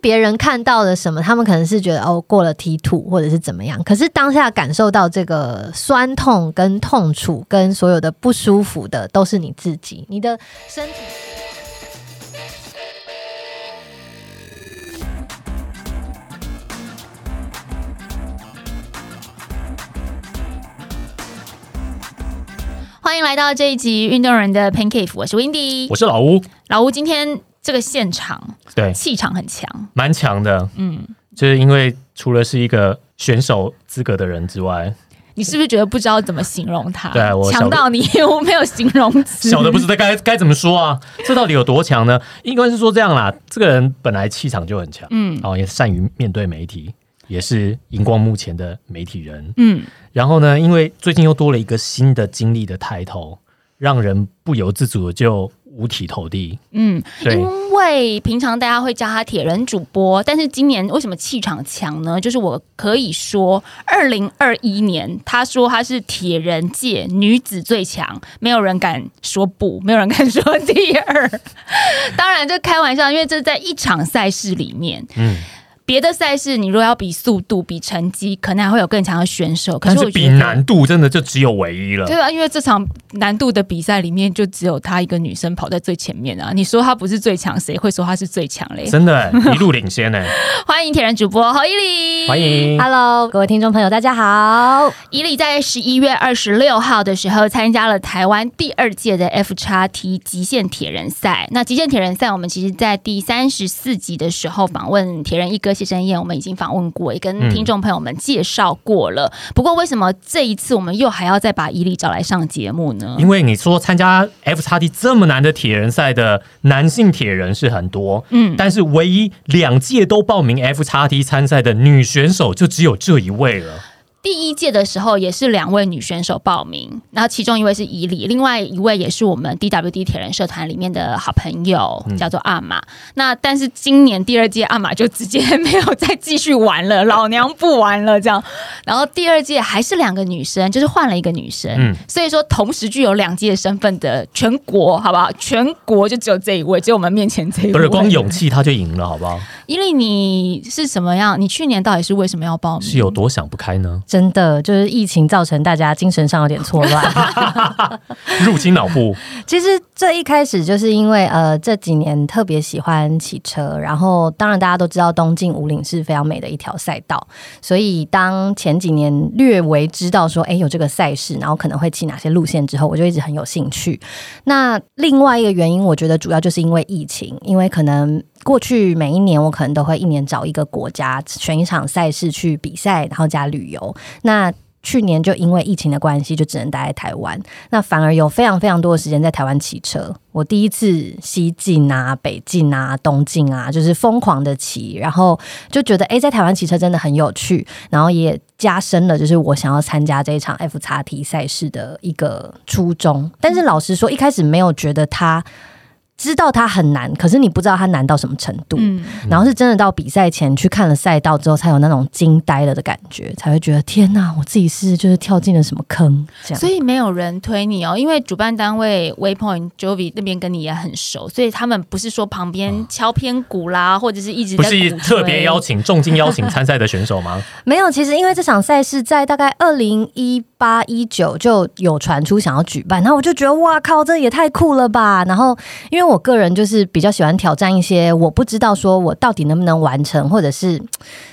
别人看到了什么，他们可能是觉得哦过了 T two 或者是怎么样，可是当下感受到这个酸痛跟痛楚跟所有的不舒服的，都是你自己，你的身体。欢迎来到这一集运动人的 Pancake，我是 Windy，我是老吴，老吴今天这个现场对，气场很强，蛮强的，嗯，就是因为除了是一个选手资格的人之外，你是不是觉得不知道怎么形容他？对我强到你我没有形容词，小的不知道该该怎么说啊，这到底有多强呢？应该是说这样啦，这个人本来气场就很强，嗯。哦，也善于面对媒体，也是荧光幕前的媒体人。嗯，然后呢，因为最近又多了一个新的经历的抬头，让人不由自主的就五体投地。嗯，因为平常大家会叫他铁人主播，但是今年为什么气场强呢？就是我可以说，二零二一年他说他是铁人界女子最强，没有人敢说不，没有人敢说第二。当然这开玩笑，因为这在一场赛事里面。嗯，别的赛事，你如果要比速度、比成绩，可能还会有更强的选手。可但是比难度真的就只有唯一了。对啊，因为这场难度的比赛里面，就只有她一个女生跑在最前面啊！你说她不是最强，谁会说她是最强嘞？真的一路领先呢，欢迎铁人主播侯伊里，欢。迎。Hello，各位听众朋友，大家好。伊里在十一月二十六号的时候参加了台湾第二届的 F 叉 T 极限铁人赛。那极限铁人赛，我们其实在第三十四集的时候访问铁人一哥谢生燕，我们已经访问过，也跟嗯听众朋友们介绍过了。不过为什么这一次我们又还要再把伊利找来上节目呢？因为你说参加 F 叉 T 这么难的铁人赛的男性铁人是很多，嗯但是唯一两届都报名 F 叉 T 参赛的女选手就只有这一位了。第一届的时候也是两位女选手报名，然后其中一位是伊里，另外一位也是我们 DWD 铁人社团里面的好朋友，叫做阿玛。那但是今年第二届阿玛就直接没有再继续玩了，老娘不玩了这样。然后第二届还是两个女生，就是换了一个女生，嗯所以说同时具有两届身份的全国，好不好？全国就只有这一位，只有我们面前这一位。不是光勇气他就赢了，好不好？伊利，你是什么样？你去年到底是为什么要报名？是有多想不开呢？真的就是疫情造成大家精神上有点错乱。入侵脑部，其实这一开始就是因为呃这几年特别喜欢骑车，然后当然大家都知道东晋五岭是非常美的一条赛道，所以当前几年略微知道说哎有这个赛事，然后可能会骑哪些路线之后，我就一直很有兴趣。那另外一个原因，我觉得主要就是因为疫情，因为可能。过去每一年，我可能都会一年找一个国家选一场赛事去比赛，然后加旅游。那去年就因为疫情的关系，就只能待在台湾。那反而有非常非常多的时间在台湾骑车。我第一次西进啊、北进啊、东进啊，就是疯狂的骑，然后就觉得诶，在台湾骑车真的很有趣，然后也加深了就是我想要参加这一场 F 叉 T 赛事的一个初衷。但是老实说，一开始没有觉得它。知道它很难，可是你不知道它难到什么程度。嗯，然后是真的到比赛前去看了赛道之后，才有那种惊呆了的感觉，才会觉得天哪，我自己是就是跳进了什么坑这样。所以没有人推你哦，因为主办单位 Waypoint Jovi 那边跟你也很熟，所以他们不是说旁边敲偏鼓啦，或者是一直不是特别邀请重金邀请参赛的选手吗？没有，其实因为这场赛事在大概二零一八一九就有传出想要举办，然后我就觉得哇靠，这也太酷了吧！然后因为我个人就是比较喜欢挑战一些我不知道说我到底能不能完成，或者是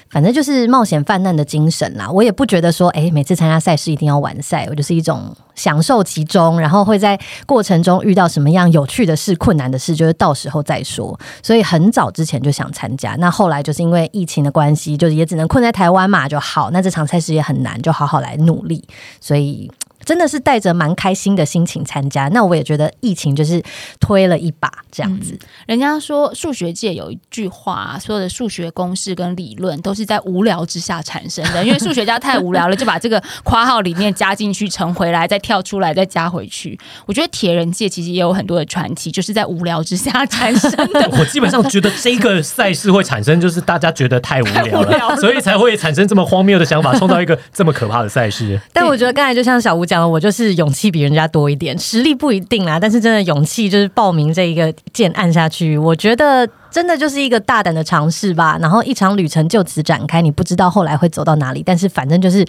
反正就是冒险犯难的精神啦。我也不觉得说，哎，每次参加赛事一定要完赛，我就是一种享受其中，然后会在过程中遇到什么样有趣的事、困难的事，就是到时候再说。所以很早之前就想参加，那后来就是因为疫情的关系，就是也只能困在台湾嘛，就好。那这场赛事也很难，就好好来努力。所以真的是带着蛮开心的心情参加。那我也觉得疫情就是推了一把这样子。人家说数学界有一句话，所有的数学公式跟理论都是在无聊之下产生的，因为数学家太无聊了，就把这个括号里面加进去，乘回来，再跳出来，再加回去。我觉得铁人界其实也有很多的传奇，就是在无聊之下产生的。我基本上觉得这个赛事会产生，就是大家觉得 太无聊了，所以才会产生这么荒谬的想法，创造一个这么可怕的赛事。但我觉得刚才就像小吴讲的，我就是勇气比人家多一点，实力不一定啦，但是真的勇气就是报名这一个键按下去，我觉得真的就是一个大胆的尝试吧。然后一场旅程就此展开，你不知道后来会走到哪里，但是反正就是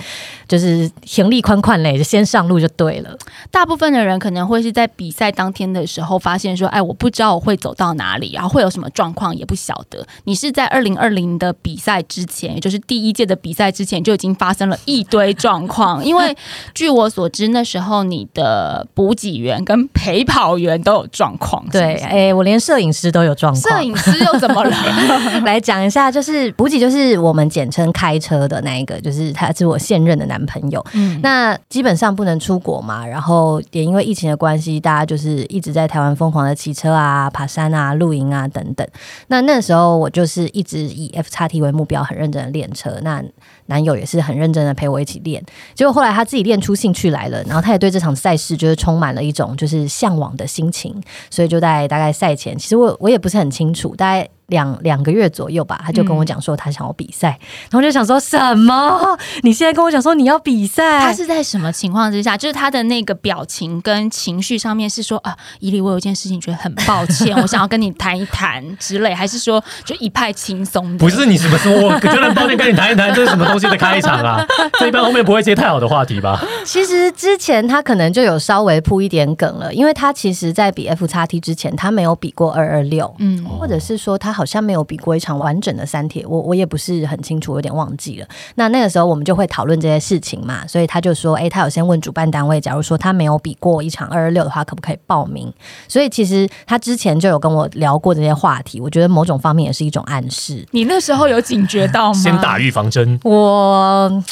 就是行李宽宽嘞，就先上路就对了。大部分的人可能会是在比赛当天的时候发现说，哎，我不知道我会走到哪里，然后会有什么状况也不晓得。你是在二零二零的比赛之前，也就是第一届的比赛之前就已经发生了一堆状况，因为据我所知，那时候你的补给员跟陪跑员都有状况。对，哎，我连摄影师都有状况。摄影师又怎么了？来讲一下，就是补给，就是我们简称开车的那一个，就是他是我现任的男朋友。嗯，那基本上不能出国嘛，然后也因为疫情的关系，大家就是一直在台湾疯狂的骑车啊、爬山啊、露营啊等等。那那时候我就是一直以 F 叉 T 为目标，很认真的练车。那男友也是很认真的陪我一起练，结果后来他自己练出兴趣来了，然后他也对这场赛事就是充满了一种就是向往的心情，所以就在大概赛前，其实我我也不是很清楚，大概。两两个月左右吧，他就跟我讲说他想要比赛，然后就想说什么？你现在跟我讲说你要比赛？他是在什么情况之下？就是他的那个表情跟情绪上面是说啊，伊利，我有一件事情觉得很抱歉，我想要跟你谈一谈之类，还是说就一派轻松的？不是你什么说，我觉得抱歉跟你谈一谈，这是什么东西的开场啊？这一般后面不会接太好的话题吧？其实之前他可能就有稍微铺一点梗了，因为他其实在比 F 叉 T 之前，他没有比过二二六，嗯，或者是说他。好像没有比过一场完整的三铁，我我也不是很清楚，有点忘记了。那那个时候我们就会讨论这些事情嘛，所以他就说，哎，他有先问主办单位，假如说他没有比过一场二二六的话，可不可以报名？所以其实他之前就有跟我聊过这些话题，我觉得某种方面也是一种暗示。你那时候有警觉到吗？先打预防针。我。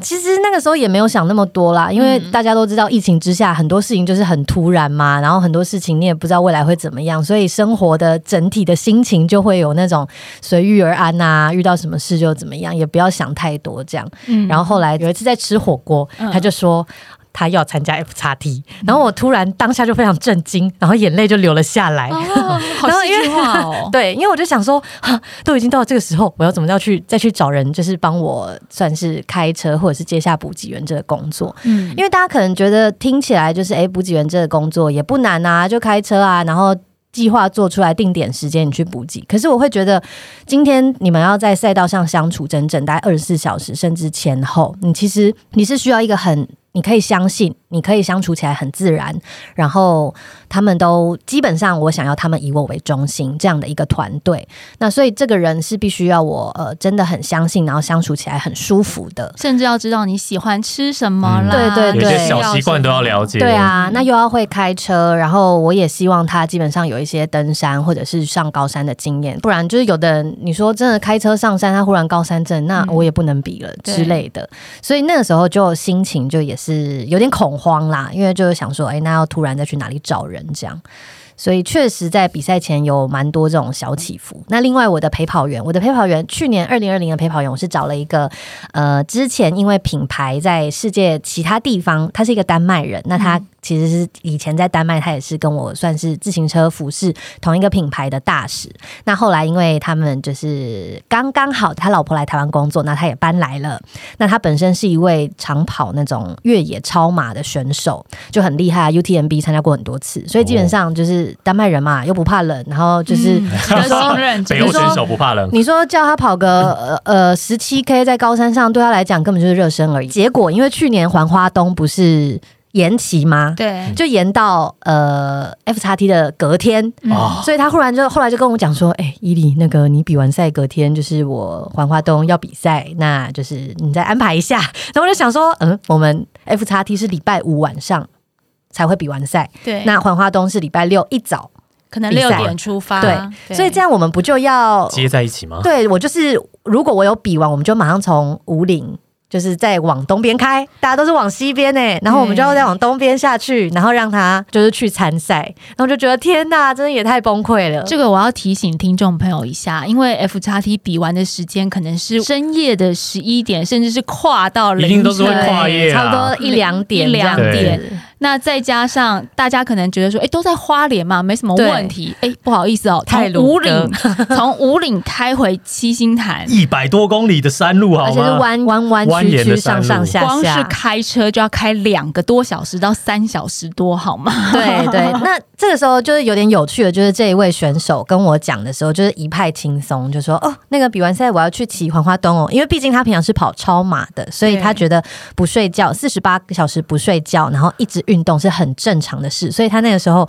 其实那个时候也没有想那么多啦，因为大家都知道疫情之下很多事情就是很突然嘛，然后很多事情你也不知道未来会怎么样，所以生活的整体的心情就会有那种随遇而安呐，遇到什么事就怎么样，也不要想太多这样。然后后来有一次在吃火锅，他就说。他要参加 F 叉 T，然后我突然当下就非常震惊，然后眼泪就流了下来。哦，好戏剧化哦。对，因为我就想说，都已经到了这个时候，我要怎么要去再去找人，就是帮我算是开车或者是接下补给员这个工作。嗯，因为大家可能觉得听起来就是，哎，补给员这个工作也不难啊，就开车啊，然后计划做出来，定点时间你去补给。可是我会觉得，今天你们要在赛道上相处整整大概二十四小时，甚至前后，你其实你是需要一个很。你可以相信，你可以相处起来很自然，然后他们都基本上，我想要他们以我为中心这样的一个团队。那所以这个人是必须要我呃真的很相信，然后相处起来很舒服的，甚至要知道你喜欢吃什么啦，对对对，小习惯都要了解。对啊，那又要会开车，然后我也希望他基本上有一些登山或者是上高山的经验，不然就是有的人你说真的开车上山，他忽然高山症，那我也不能比了之类的。所以那个时候就心情就也是。有点恐慌啦，因为就是想说，哎，那要突然再去哪里找人这样，所以确实在比赛前有蛮多这种小起伏。那另外我的陪跑员，我的陪跑员去年二零二零的陪跑员，我是找了一个呃，之前因为品牌在世界其他地方，他是一个丹麦人，那他。其实是以前在丹麦，他也是跟我算是自行车服饰同一个品牌的大使。那后来因为他们就是刚刚好，他老婆来台湾工作，那他也搬来了。那他本身是一位长跑那种越野超马的选手，就很厉害啊，UTMB 参加过很多次，所以基本上就是丹麦人嘛，又不怕冷，然后就是信任北欧选手不怕冷。你说叫他跑个呃呃十七 K 在高山上，对他来讲根本就是热身而已。结果因为去年环花东不是。延期吗？对，就延到呃 F 叉 T 的隔天，所以他忽然就后来就跟我讲说：“哎，伊利，那个你比完赛隔天就是我环花东要比赛，那就是你再安排一下。”然后我就想说：“嗯，我们 F 叉 T 是礼拜五晚上才会比完赛，对，那环花东是礼拜六一早，可能六点出发，对，所以这样我们不就要接在一起吗？对我就是如果我有比完，我们就马上从五岭。”就是在往东边开，大家都是往西边呢，然后我们就要再往东边下去，然后让他就是去参赛，然后就觉得天呐，真的也太崩溃了。这个我要提醒听众朋友一下，因为 F 叉 T 比完的时间可能是深夜的十一点，甚至是跨到凌晨，差不多一两点，一两点。那再加上大家可能觉得说，哎，都在花莲嘛，没什么问题。哎，不好意思哦，从五岭 从五岭开回七星潭，一百多公里的山路，好吗？而且是弯弯弯曲曲，上上下下，光是开车就要开两个多小时到三小时多，好吗？对对，那这个时候就是有点有趣的，就是这一位选手跟我讲的时候，就是一派轻松，就说哦，那个比完赛我要去骑黄花东哦，因为毕竟他平常是跑超马的，所以他觉得不睡觉四十八个小时不睡觉，然后一直运动是很正常的事，所以他那个时候。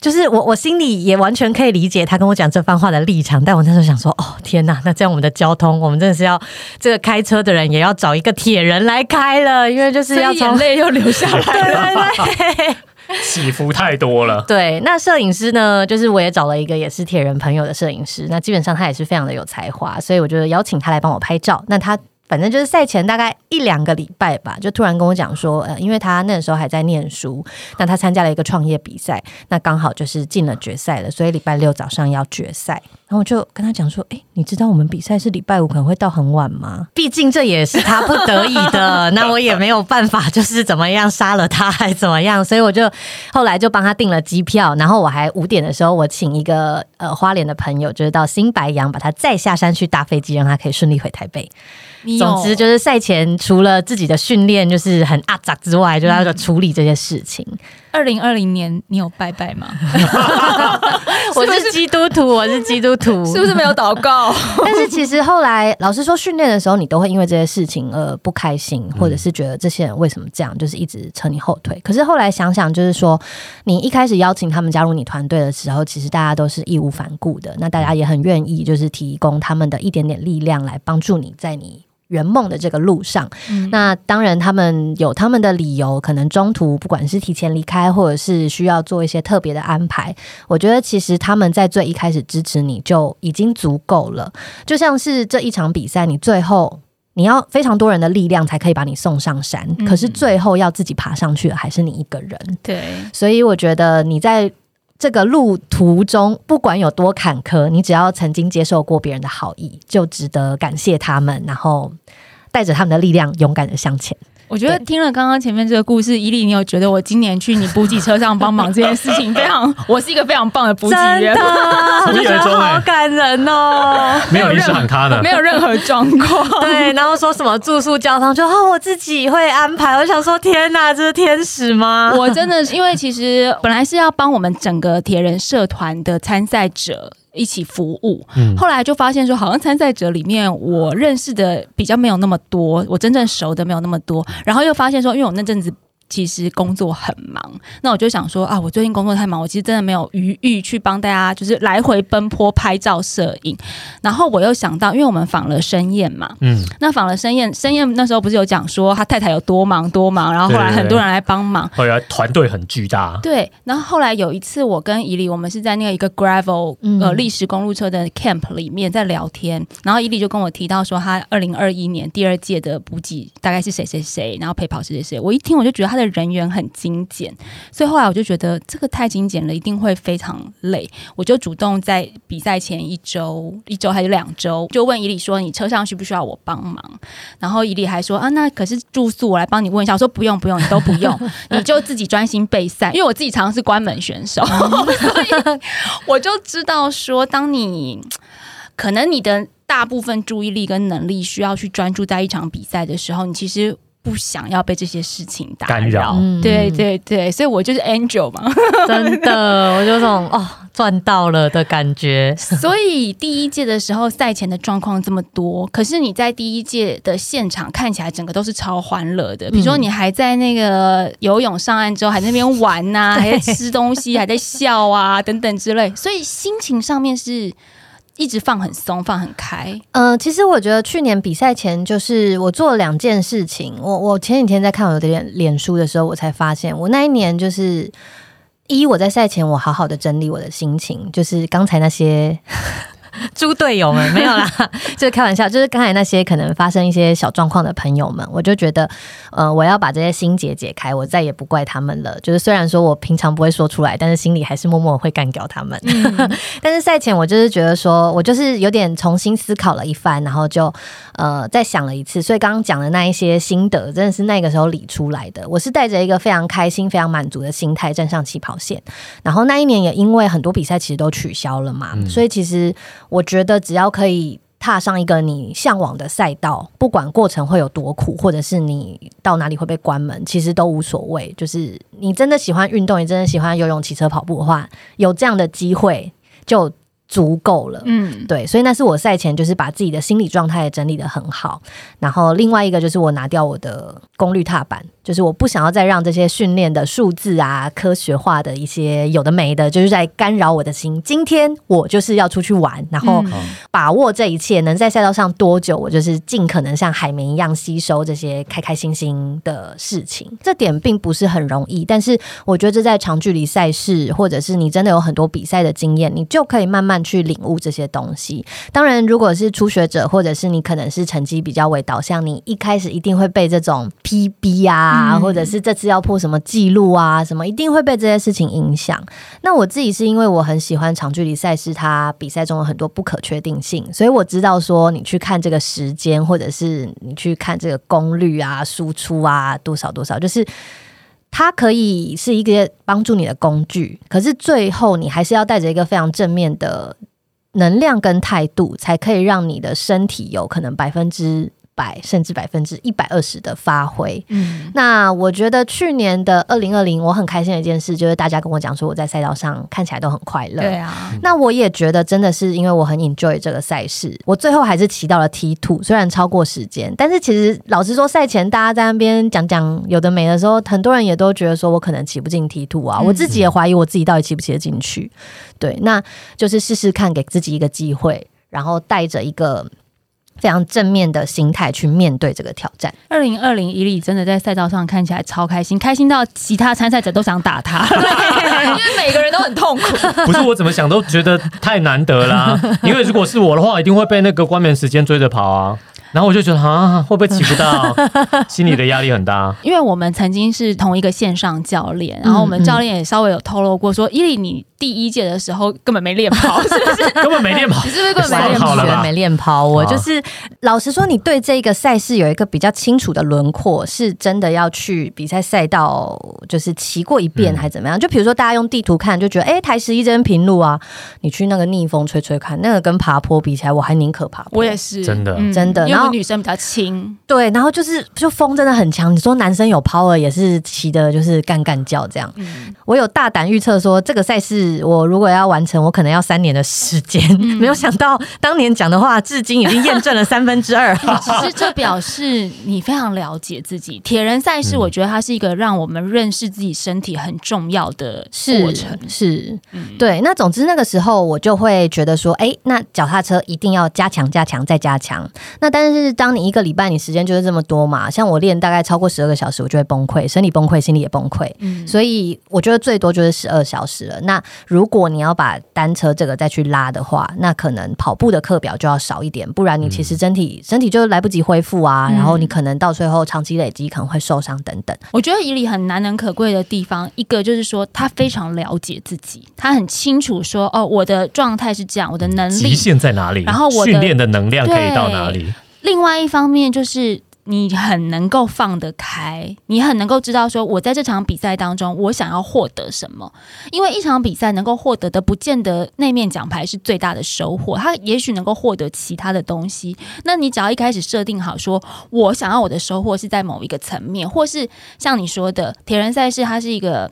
就是我，我心里也完全可以理解他跟我讲这番话的立场，但我那时候想说，哦天呐，那这样我们的交通，我们真的是要这个开车的人也要找一个铁人来开了，因为就是要眼泪又流下来了。对对对。起伏太多了。对，那摄影师呢？就是我也找了一个也是铁人朋友的摄影师，那基本上他也是非常的有才华，所以我就邀请他来帮我拍照。那他。反正就是赛前大概一两个礼拜吧，就突然跟我讲说，呃，因为他那个时候还在念书，那他参加了一个创业比赛，那刚好就是进了决赛了，所以礼拜六早上要决赛。然后我就跟他讲说，哎，你知道我们比赛是礼拜五可能会到很晚吗？毕竟这也是他不得已的，那我也没有办法，就是怎么样杀了他还怎么样，所以我就后来就帮他订了机票，然后我还五点的时候，我请一个呃花莲的朋友，就是到新白洋把他再下山去搭飞机，让他可以顺利回台北。总之就是赛前除了自己的训练就是很阿杂之外，就要处理这些事情。二零二零年你有拜拜吗？我是基督徒，我是基督徒，是不是没有祷告？但是其实后来老师说，训练的时候你都会因为这些事情而不开心，或者是觉得这些人为什么这样，就是一直扯你后腿。可是后来想想，就是说你一开始邀请他们加入你团队的时候，其实大家都是义无反顾的，那大家也很愿意，就是提供他们的一点点力量来帮助你在你。圆梦的这个路上，那当然他们有他们的理由，可能中途不管是提前离开，或者是需要做一些特别的安排。我觉得其实他们在最一开始支持你就已经足够了。就像是这一场比赛，你最后你要非常多人的力量才可以把你送上山，可是最后要自己爬上去的还是你一个人。对，所以我觉得你在。这个路途中，不管有多坎坷，你只要曾经接受过别人的好意，就值得感谢他们，然后带着他们的力量，勇敢的向前。我觉得听了刚刚前面这个故事，伊利，你有觉得我今年去你补给车上帮忙这件事情非常，我是一个非常棒的补给员，真的好感人哦！没有，你是喊他的，没有任何状况。对，然后说什么住宿、交通，就哦我自己会安排。我想说，天哪，这是天使吗？我真的是因为其实本来是要帮我们整个铁人社团的参赛者。一起服务，后来就发现说，好像参赛者里面我认识的比较没有那么多，我真正熟的没有那么多，然后又发现说，因为我那阵子。其实工作很忙，那我就想说啊，我最近工作太忙，我其实真的没有余裕去帮大家就是来回奔波拍照摄影。然后我又想到，因为我们访了申燕嘛，嗯，那访了申燕，申燕那时候不是有讲说他太太有多忙多忙，然后后来很多人来帮忙，后来团队很巨大。对，然后后来有一次我跟伊利，我们是在那个一个 gravel 呃历史公路车的 camp 里面在聊天，然后伊利就跟我提到说，他二零二一年第二届的补给大概是谁谁谁，然后陪跑谁谁谁，我一听我就觉得他的。人员很精简，所以后来我就觉得这个太精简了，一定会非常累。我就主动在比赛前一周、一周还是两周，就问伊里说：“你车上需不需要我帮忙？”然后伊里还说：“啊，那可是住宿，我来帮你问一下。”我说：“不用，不用，你都不用，你就自己专心备赛。”因为我自己常常是关门选手，所以我就知道说，当你可能你的大部分注意力跟能力需要去专注在一场比赛的时候，你其实。不想要被这些事情打扰，对对对，所以我就是 Angel 嘛，真的，我就这种哦赚到了的感觉。所以第一届的时候赛前的状况这么多，可是你在第一届的现场看起来整个都是超欢乐的。比如说你还在那个游泳上岸之后还在那边玩呐，还在吃东西，还在笑啊等等之类，所以心情上面是。一直放很松，放很开。嗯，其实我觉得去年比赛前，就是我做了两件事情。我我前几天在看我的脸脸书的时候，我才发现，我那一年就是一我在赛前，我好好的整理我的心情，就是刚才那些。猪队友们没有啦，就是开玩笑。就是刚才那些可能发生一些小状况的朋友们，我就觉得，呃，我要把这些心结解开，我再也不怪他们了。就是虽然说我平常不会说出来，但是心里还是默默会干掉他们。但是赛前我就是觉得说，我就是有点重新思考了一番，然后就呃再想了一次。所以刚刚讲的那一些心得，真的是那个时候理出来的。我是带着一个非常开心、非常满足的心态站上起跑线。然后那一年也因为很多比赛其实都取消了嘛，所以其实。我觉得只要可以踏上一个你向往的赛道，不管过程会有多苦，或者是你到哪里会被关门，其实都无所谓。就是你真的喜欢运动，你真的喜欢游泳、骑车、跑步的话，有这样的机会就足够了。嗯，对，所以那是我赛前就是把自己的心理状态整理的很好，然后另外一个就是我拿掉我的功率踏板，就是我不想要再让这些训练的数字啊、科学化的一些有的没的，就是在干扰我的心。今天我就是要出去玩，然后嗯把握这一切，能在赛道上多久，我就是尽可能像海绵一样吸收这些开开心心的事情。这点并不是很容易，但是我觉得这在长距离赛事，或者是你真的有很多比赛的经验，你就可以慢慢去领悟这些东西。当然，如果是初学者，或者是你可能是成绩比较为导向，你一开始一定会被这种 PB 啊，嗯或者是这次要破什么记录啊，什么一定会被这些事情影响。那我自己是因为我很喜欢长距离赛事，它比赛中有很多不可确定性，所以我知道说你去看这个时间，或者是你去看这个功率啊、输出啊多少多少，就是。它可以是一个帮助你的工具，可是最后你还是要带着一个非常正面的能量跟态度，才可以让你的身体有可能百分之百甚至百分之一百二十的发挥。嗯，那我觉得去年的二零二零，我很开心的一件事就是大家跟我讲说我在赛道上看起来都很快乐。对啊，那我也觉得真的是因为我很 enjoy 这个赛事，我最后还是骑到了 T two，虽然超过时间，但是其实老实说，赛前大家在那边讲讲有的没的时候，很多人也都觉得说我可能骑不进 T two 啊，嗯我自己也怀疑我自己到底骑不骑得进去。对，那就是试试看，给自己一个机会，然后带着一个非常正面的心态去面对这个挑战。二零二零伊利真的在赛道上看起来超开心，开心到其他参赛者都想打他，因为每个人都很痛苦。不是我怎么想都觉得太难得啦、因为如果是我的话，一定会被那个关门时间追着跑啊。然后我就觉得啊，会不会骑不到？心里的压力很大。因为我们曾经是同一个线上教练，然后我们教练也稍微有透露过说，伊利你第一届的时候根本没练跑，是不是？根本没练跑你，是不是根本没上练跑？没练跑，我啊就是老实说，你对这个赛事有一个比较清楚的轮廓，是真的要去比赛赛道，就是骑过一遍嗯还怎么样？就比如说大家用地图看，就觉得哎、台十一这边平路啊，你去那个逆风吹吹看，那个跟爬坡比起来，我还宁可爬坡。我也是，真的真的因为我然后女生比较轻，对，然后就是就风真的很强。你说男生有 power 也是骑的，就是干干叫这样。嗯，我有大胆预测说，这个赛事我如果要完成，我可能要三年的时间。嗯没有想到当年讲的话，至今已经验证了三分之二。其实这表示你非常了解自己。铁人赛事，嗯我觉得它是一个让我们认识自己身体很重要的过程。是，嗯对。那总之那个时候我就会觉得说，哎，那脚踏车一定要加强、加强再加强。那但是当你一个礼拜你时间就是这么多嘛，像我练大概超过十二个小时，我就会崩溃，身体崩溃，心理也崩溃。嗯所以我觉得最多就是十二小时了。那如果你要把单车这个再去拉的话，那可能跑步的课表就要少一点，不然你其实身体、身体就来不及恢复啊，嗯然后你可能到最后长期累积可能会受伤等等。我觉得以里很难能可贵的地方，一个就是说他非常了解自己，他很清楚说哦，我的状态是这样，我的能力极力。限在哪里？然后我的训练的能量可以到哪里？另外一方面就是。你很能够放得开，你很能够知道说，我在这场比赛当中，我想要获得什么。因为一场比赛能够获得的，不见得那面奖牌是最大的收获，它也许能够获得其他的东西。那你只要一开始设定好说，我想要我的收获是在某一个层面，或是像你说的，铁人赛事它是一个。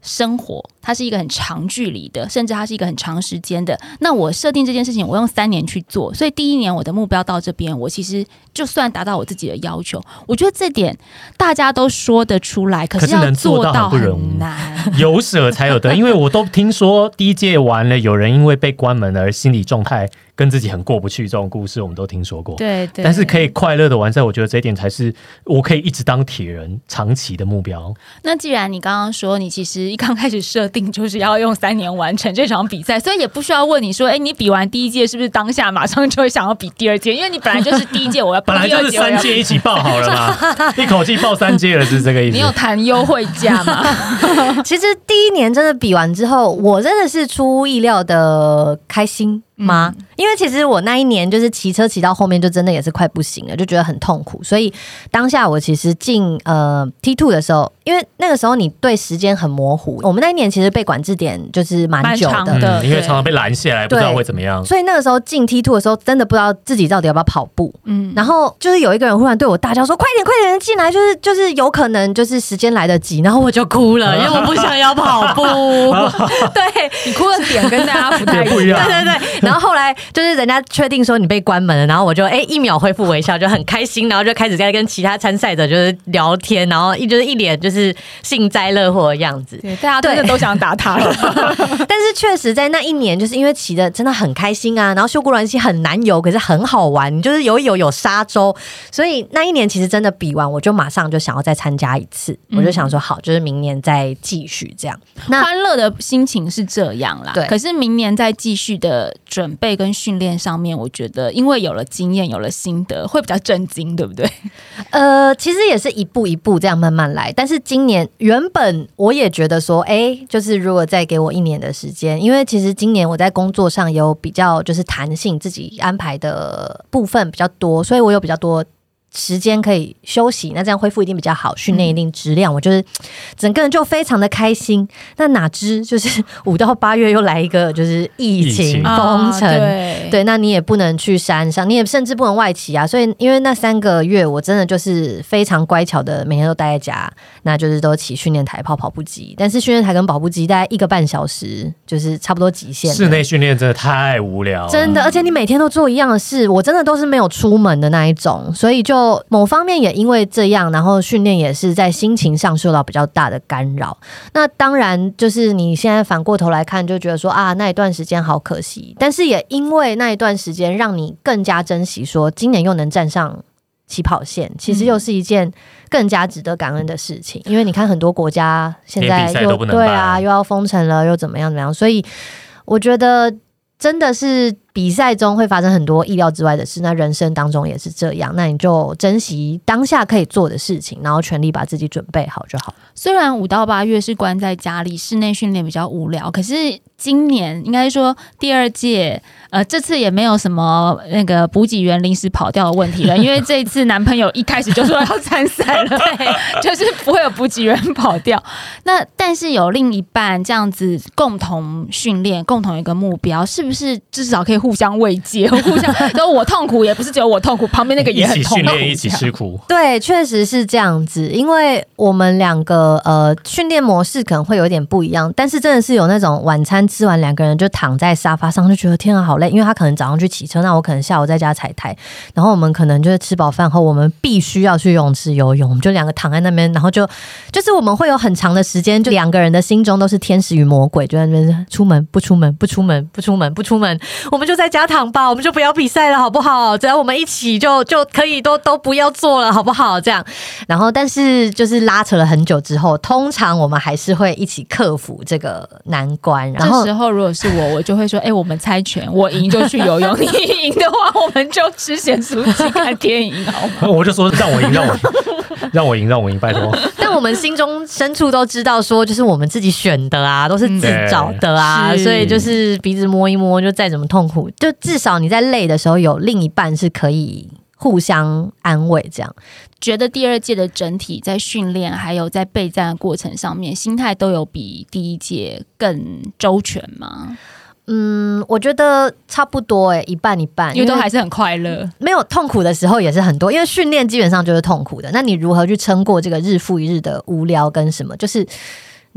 生活，它是一个很长距离的，甚至它是一个很长时间的。那我设定这件事情，我用三年去做，所以第一年我的目标到这边，我其实就算达到我自己的要求，我觉得这点大家都说得出来，可是要做到不容易很难。有舍才有得，因为我都听说第一届完了，有人因为被关门而心理状态跟自己很过不去，这种故事我们都听说过。对对，但是可以快乐的完赛，我觉得这一点才是我可以一直当铁人长期的目标。那既然你刚刚说你其实一刚开始设定就是要用三年完成这场比赛，所以也不需要问你说，哎，你比完第一届是不是当下马上就会想要比第二届？因为你本来就是第一届，我要 比本来就是三届一起报好了嘛，一口气报三届了，是这个意思你。有谈优惠价吗？其实第一年真的比完之后，我真的是出乎意料的开心吗？因为其实我那一年就是骑车骑到后面，就真的也是快不行了，就觉得很痛苦。所以当下我其实进呃 T two 的时候，因为那个时候你对时间很模糊。我们那一年其实被管制点就是蛮久的，因为常常被拦下来，不知道会怎么样。所以那个时候进 T two 的时候，真的不知道自己到底要不要跑步。嗯，然后就是有一个人忽然对我大叫说：“快点，快点进来！”就是就是有可能就是时间来得及，然后我就哭了，因为我不想要跑步。对你哭的点跟大家不太不一样对对对，然后后来就是人家确定说你被关门了，然后我就哎、一秒恢复微笑，就很开心，然后就开始在跟其他参赛者就是聊天，然后一就是一脸就是幸灾乐祸的样子。对，大家真的都想打他了。但是确实在那一年，就是因为骑的真的很开心啊，然后秀姑峦溪很难游，可是很好玩，你就是游一游有沙洲，所以那一年其实真的比完，我就马上就想要再参加一次，我就想说好，就是明年再继续这样。那欢乐的心情是这样啦，对可是明年再继续的准备跟训练上面，我觉得因为有了经验，有了心得，会比较震惊，对不对？呃，其实也是一步一步这样慢慢来。但是今年原本我也觉得说，哎、就是如果再给我一年的时间，因为其实今年我在工作上有比较就是弹性，自己安排的部分比较多，所以我有比较多。时间可以休息，那这样恢复一定比较好，训练一定质量。我就是整个人就非常的开心。那哪知就是五到 八月又来一个就是疫疫情情封城，啊对对，那你也不能去山上，你也甚至不能外骑啊。所以，因为那三个月我真的就是非常乖巧的，每天都待在家，那就是都骑训练台、跑跑步机。但是训练台跟跑步机大概一个半小时，就是差不多极限。室内训练真的太无聊了，真的，而且你每天都做一样的事，我真的都是没有出门的那一种，所以就某方面也因为这样，然后训练也是在心情上受到比较大的干扰。那当然，就是你现在反过头来看，就觉得说啊，那一段时间好可惜，但是也因为那一段时间，让你更加珍惜说今年又能站上。起跑线其实又是一件更加值得感恩的事情，因为你看很多国家现在又对啊，又要封城了，又怎么样怎么样，所以我觉得真的是比赛中会发生很多意料之外的事，那人生当中也是这样。那你就珍惜当下可以做的事情，然后全力把自己准备好就好。虽然五到八月是关在家里，室内训练比较无聊，可是今年应该说第二届，呃，这次也没有什么那个补给员临时跑掉的问题了，因为这一次男朋友一开始就说要参赛了，对，就是不会有补给员跑掉。那但是有另一半这样子共同训练，共同一个目标，是不是至少可以互相慰藉，互相，然后我痛苦也不是只有我痛苦，旁边那个也很痛苦，起训练，一起吃苦。对，确实是这样子，因为我们两个呃训练模式可能会有点不一样，但是真的是有那种晚餐吃完两个人就躺在沙发上就觉得天啊好累，因为他可能早上去骑车，那我可能下午在家踩台，然后我们可能就是吃饱饭后，我们必须要去游泳池游泳，我们就两个躺在那边，然后就就是我们会有很长的时间，就两个人的心中都是天使与魔鬼，就在那边 出门不出门不出门不出门不出门，我们就在家躺吧，我们就不要比赛了好不好？只要我们一起就就可以都都不要做了好不好？这样。然后，但是就是拉扯了很久之后，通常我们还是会一起克服这个难关。然后这时候如果是我，我就会说：“哎、我们猜拳，我赢就去游泳，你赢的话，我们就吃咸酥鸡看电影，好吗 我就说让我赢，让我赢，让我赢，让我赢，拜托。但我们心中深处都知道，说就是我们自己选的啊，都是自找的啊，所以就是鼻子摸一摸，就再怎么痛苦，就至少你在累的时候有另一半是可以互相安慰，这样。？”觉得第二届的整体在训练还有在备战的过程上面，心态都有比第一届更周全吗？嗯，我觉得差不多诶、一半一半，因为都还是很快乐。没有痛苦的时候也是很多，因为训练基本上就是痛苦的。那你如何去撑过这个日复一日的无聊跟什么？就是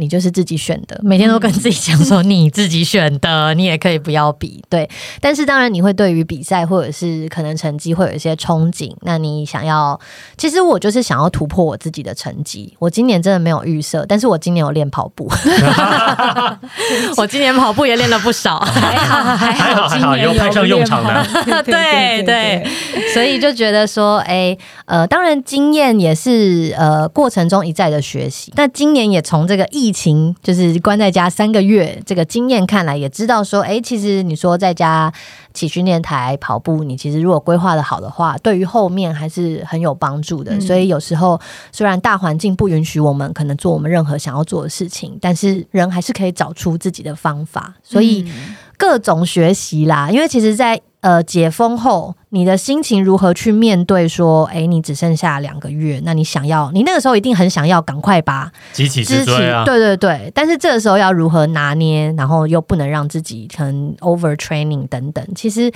你就是自己选的，每天都跟自己讲说你自己选的，你也可以不要比，对。但是当然你会对于比赛或者是可能成绩会有一些憧憬，那你想要，其实我就是想要突破我自己的成绩。我今年真的没有预设，但是我今年有练跑步，我今年跑步也练了不少。还好，还 还好有派上用场的 对对，所以就觉得说，哎、呃，当然经验也是呃过程中一再的学习。那今年也从这个疫情就是关在家三个月这个经验看来，也知道说，哎、其实你说在家起训练台跑步，你其实如果规划的好的话，对于后面还是很有帮助的。嗯所以有时候虽然大环境不允许我们可能做我们任何想要做的事情，但是人还是可以找出自己的方法。所以。嗯各种学习啦，因为其实在，呃解封后，你的心情如何去面对？说，哎，你只剩下两个月，那你想要，你那个时候一定很想要赶快把支起，追啊！对对对。但是这个时候要如何拿捏，然后又不能让自己可能 over training 等等，其实。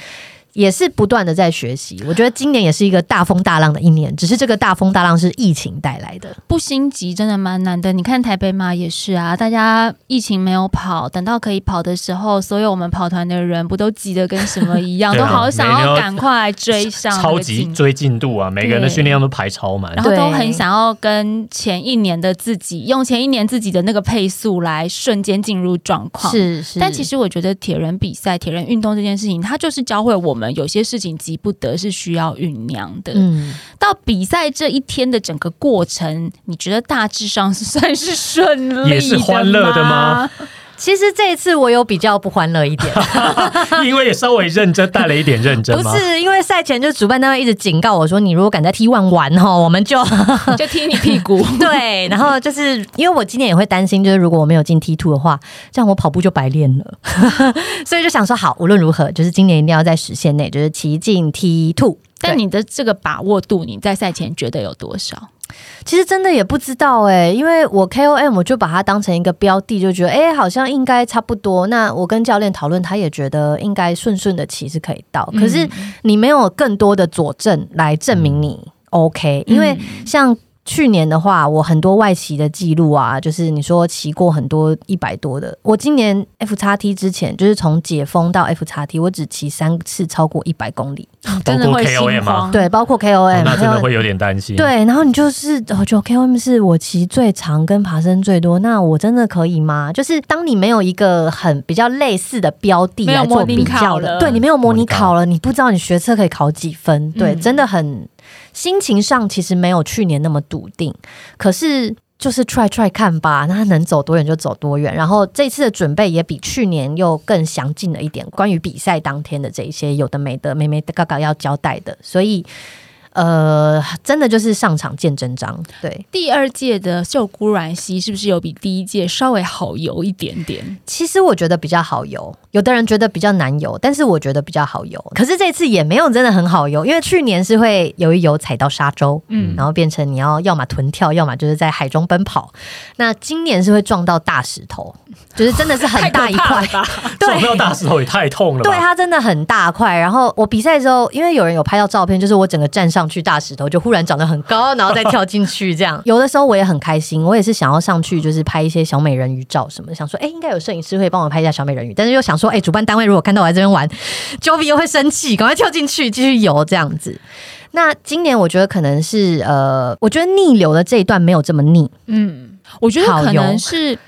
也是不断的在学习，我觉得今年也是一个大风大浪的一年，只是这个大风大浪是疫情带来的。不心急真的蛮难的。你看台北马也是啊，大家疫情没有跑，等到可以跑的时候，所有我们跑团的人不都急得跟什么一样，啊都好想要赶快追上超级追进度啊！每个人的训练量都排超满然。后都很想要跟前一年的自己，用前一年自己的那个配速来瞬间进入状况。，是是，但其实我觉得铁人比赛、铁人运动这件事情，它就是教会我们有些事情急不得，是需要酝酿的。嗯，到比赛这一天的整个过程，你觉得大致上算是顺利也是欢乐的吗？其实这一次我有比较不欢乐一点，因为也稍微认真带了一点认真？不是因为赛前就主办单位一直警告我说，你如果敢在 T one 玩哈，我们就 就踢你屁股。对，然后就是因为我今年也会担心，就是如果我没有进 T two 的话，这样我跑步就白练了，所以就想说好，无论如何，就是今年一定要在时限内，就是骑进 T two。但你的这个把握度，你在赛前觉得有多少？其实真的也不知道哎、因为我 KOM 我就把它当成一个标的，就觉得哎、好像应该差不多。那我跟教练讨论，他也觉得应该顺顺的骑是可以到。可是你没有更多的佐证来证明你 OK，因为像。去年的话，我很多外骑的记录啊，就是你说骑过很多一百多的。我今年 F 叉 T 之前，就是从解封到 F 叉 T，我只骑三次超过一百公里，真的会 KOM 吗慌。对，包括哦 KOM，、那真的会有点担心。，对，然后你就是，我觉得 KOM 是我骑最长跟爬升最多，那我真的可以吗？就是当你没有一个很比较类似的标的来做比较的，对你没有模拟考考了，你不知道你学车可以考几分，对，嗯真的很心情上其实没有去年那么笃定，可是。就是 try try 看吧，那他能走多远就走多远。然后这次的准备也比去年又更详尽了一点，关于比赛当天的这一些有的没的、没没嘎嘎要交代的，所以呃，真的就是上场见真章。对，第二届的秀姑峦溪是不是有比第一届稍微好游一点点？其实我觉得比较好游，有的人觉得比较难游，但是我觉得比较好游。可是这次也没有真的很好游，因为去年是会游一游踩到沙洲，嗯，然后变成你要要么臀跳，要么就是在海中奔跑。那今年是会撞到大石头，就是真的是很大一块，撞。到大石头也太痛了吧？对，它真的很大块。然后我比赛的时候，因为有人有拍到照片，就是我整个站上去大石头，就忽然长得很高，然后再跳进去这样。有的时候我也很开心，我也是想要上去，就是拍一些小美人鱼照什么的，想说，哎、应该有摄影师会帮我拍一下小美人鱼。但是又想说，哎、主办单位如果看到我在这边玩 j o v i 又会生气，赶快跳进去继续游这样子。那今年我觉得可能是呃，我觉得逆流的这一段没有这么逆，嗯，我觉得可能是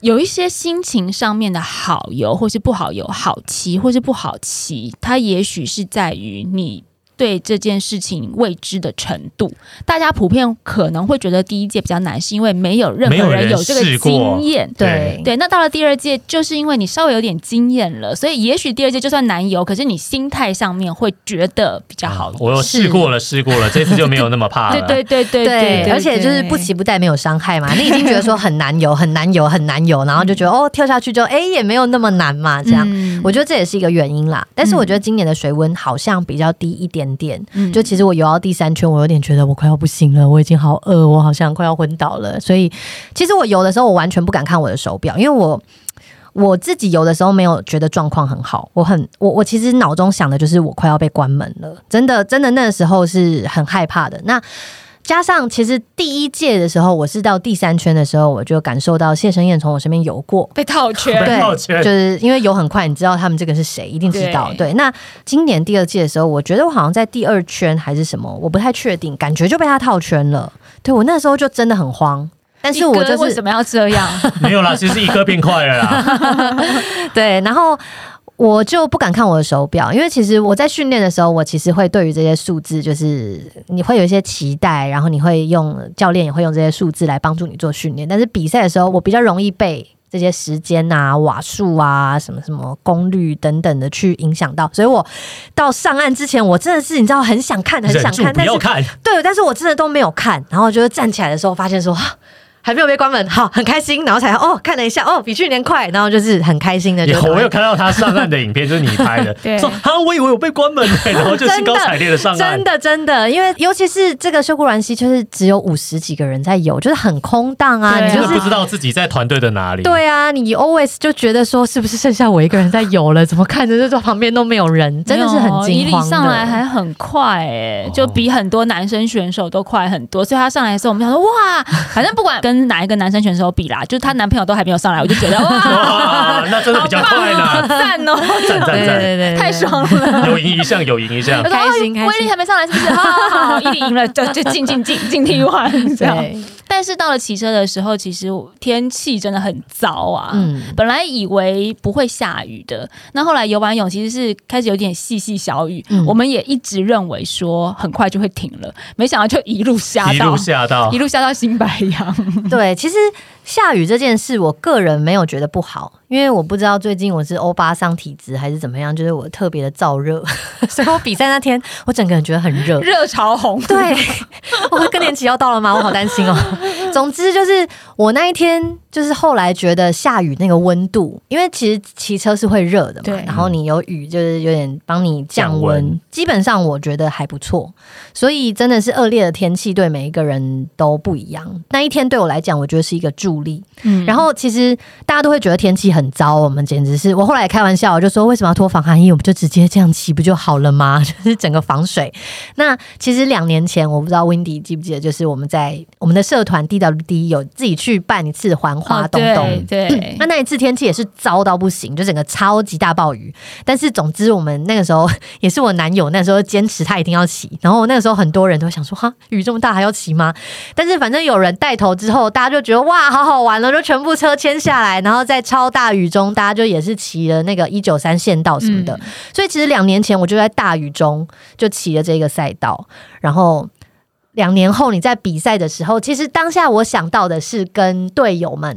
有一些心情上面的好游，或是不好游、好骑或是不好骑，它也许是在于你。对这件事情未知的程度，大家普遍可能会觉得第一届比较难，是因为没有任何人人有这个经验。对对，那到了第二届，就是因为你稍微有点经验了，所以也许第二届就算难游，可是你心态上面会觉得比较好游。我有试过了，试过了，这次就没有那么怕了。对对对对对，而且就是不骑不带没有伤害嘛，你已经觉得说很难游，很难游，很难游，然后就觉得哦跳下去就哎也没有那么难嘛，这样。嗯我觉得这也是一个原因啦，但是我觉得今年的水温好像比较低一点点。嗯就其实我游到第三圈，我有点觉得我快要不行了，我已经好饿，我好像快要昏倒了。所以其实我游的时候，我完全不敢看我的手表，因为我我自己游的时候没有觉得状况很好，我很我我其实脑中想的就是我快要被关门了，真的真的那时候是很害怕的。那加上其实第一届的时候，我是到第三圈的时候，我就感受到谢生燕从我身边游过，被套圈，被套圈就是因为游很快，你知道他们这个是谁，一定知道。对对，那今年第二届的时候，我觉得我好像在第二圈还是什么，我不太确定，感觉就被他套圈了。对我那时候就真的很慌，但是我就是为什么要这样？没有啦，其实一哥变快了啦。对，然后。我就不敢看我的手表，因为其实我在训练的时候，我其实会对于这些数字，就是你会有一些期待，然后你会用教练也会用这些数字来帮助你做训练。但是比赛的时候，我比较容易被这些时间啊、瓦数啊、什么什么功率等等的去影响到，所以我到上岸之前，我真的是你知道很想看，很想看，但是不要看，对，但是我真的都没有看，然后就是站起来的时候发现说。啊还没有被关门，好，很开心，然后才哦看了一下，哦，比去年快，然后就是很开心的。有，我有看到他上岸的影片，就是你拍的，对说啊，我以为我被关门了，然后就兴高采烈的上岸。真的真的，因为尤其是这个修古兰溪，就是只有五十几个人在游，就是很空荡啊，你就是不知道自己在团队的哪里。对啊，你 always 就觉得说是不是剩下我一个人在游了？怎么看着这旁边都没有人，真的是很惊慌。上来还很快哎，就比很多男生选手都快很多，所以他上来的时候，我们想说哇，反正不管跟哪一个男生选手比啦，就是她男朋友都还没有上来，我就觉得 哇，那真的比较快呢，赞哦，赞赞赞，太爽了，有赢一项，有赢一项，开心开心。威力还没上来是不是？好好好，伊利赢了，就就进进进进替换这样。但是到了骑车的时候，其实天气真的很糟啊。嗯，本来以为不会下雨的，那后来游完泳其实是开始有点细细小雨。我们也一直认为说很快就会停了，没想到就一路下到一路下到一路下到新白杨。对，其实下雨这件事，我个人没有觉得不好。因为我不知道最近我是欧巴桑体质还是怎么样，就是我特别的燥热，所以我比赛那天我整个人觉得很热，热潮红。对，我更年期要到了吗？我好担心哦。总之就是我那一天就是后来觉得下雨那个温度，因为其实骑车是会热的嘛，然后你有雨就是有点帮你降温，基本上我觉得还不错。所以真的是恶劣的天气对每一个人都不一样。那一天对我来讲，我觉得是一个助力。嗯，然后其实大家都会觉得天气。很糟，我们简直是我后来开玩笑，我就说为什么要脱防寒衣？我们就直接这样骑不就好了吗？就是整个防水。那其实两年前，我不知道 Windy 记不记得，就是我们在我们的社团 DWD 有自己去办一次环花东东。对，那那一次天气也是糟到不行，就整个超级大暴雨。但是总之，我们那个时候也是我男友那时候坚持他一定要骑。然后那个时候很多人都想说哈，雨这么大还要骑吗？但是反正有人带头之后，大家就觉得哇，好好玩了，就全部车牵下来，然后在超大。大雨中，大家就也是骑了那个一九三县道什么的，所以其实两年前我就在大雨中就骑了这个赛道，然后两年后你在比赛的时候，其实当下我想到的是跟队友们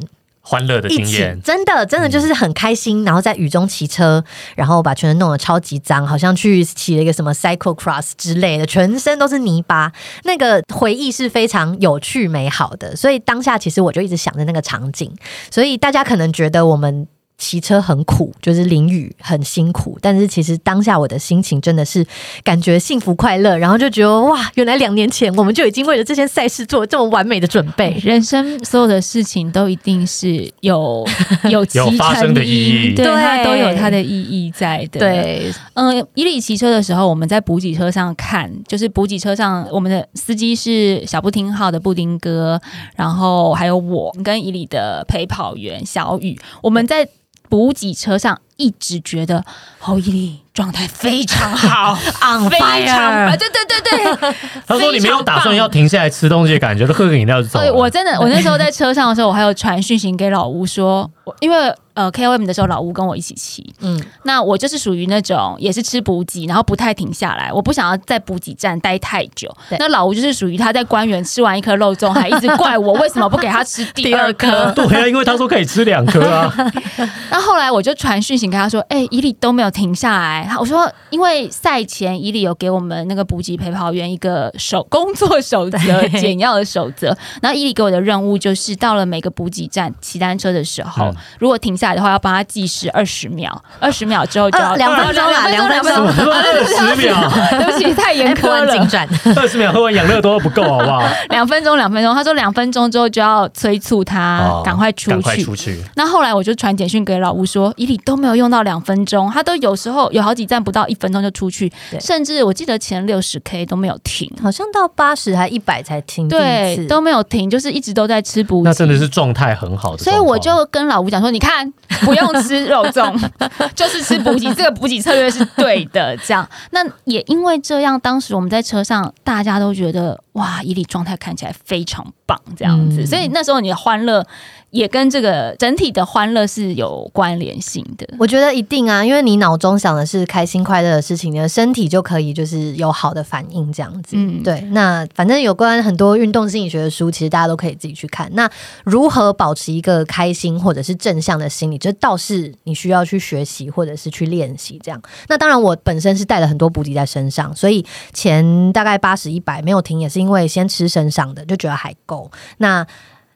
欢乐的经验，真的真的就是很开心，然后在雨中骑车，然后把全身弄得超级脏，好像去骑了一个什么 cycle cross 之类的，全身都是泥巴，那个回忆是非常有趣美好的，所以当下其实我就一直想着那个场景，所以大家可能觉得我们。骑车很苦，就是淋雨很辛苦，但是其实当下我的心情真的是感觉幸福快乐，然后就觉得哇，原来两年前我们就已经为了这些赛事做这么完美的准备。人生所有的事情都一定是有 有有发生的意义，对它都有它的意义在的。对，嗯，伊利骑车的时候，我们在补给车上看，就是补给车上我们的司机是小布丁号的布丁哥，然后还有我跟伊利的陪跑员小雨，我们在。补给车上一直觉得侯伊丽状态非常好，非常对对对对。他说你没有打算要停下来吃东西的感觉，都喝个饮料就走了。我真的，我那时候在车上的时候，我还有传讯息给老吴说，因为。呃，K O M 的时候，老吴跟我一起骑。嗯，那我就是属于那种也是吃补给，然后不太停下来。我不想要在补给站待太久。那老吴就是属于他在官员吃完一颗肉粽，还一直怪我为什么不给他吃第二颗。对啊，因为他说可以吃两颗啊。那后来我就传讯息跟他说：“哎，伊利都没有停下来。”我说：“因为赛前伊利有给我们那个补给陪跑员一个守工作守则，简要的守则。然后伊利给我的任务就是到了每个补给站骑单车的时候，如果停下来。”的话要帮他计时二十秒，二十秒之后就要两分钟啊，两分钟，二十秒，对不起，太严苛了。二十秒喝完养乐多不够，好不好？两分钟，两分钟。他说两分钟之后就要催促他赶快出去，出去。那后来我就传简讯给老吴说，伊里都没有用到两分钟，他都有时候有好几站不到一分钟就出去，甚至我记得前六十 K 都没有停，好像到八十还一百才停，对，都没有停，就是一直都在吃补。那真的是状态很好的，所以我就跟老吴讲说，你看。不用吃肉粽，就是吃补给。这个补给策略是对的。这样，那也因为这样，当时我们在车上，大家都觉得哇，伊利状态看起来非常棒，这样子。所以那时候你的欢乐。也跟这个整体的欢乐是有关联性的，我觉得一定啊，因为你脑中想的是开心快乐的事情，你的身体就可以就是有好的反应，这样子。嗯，对。那反正有关很多运动心理学的书，其实大家都可以自己去看。那如何保持一个开心或者是正向的心理，这倒是你需要去学习或者是去练习这样。那当然，我本身是带了很多补给在身上，所以前大概八十一百没有停，也是因为先吃身上的就觉得还够。那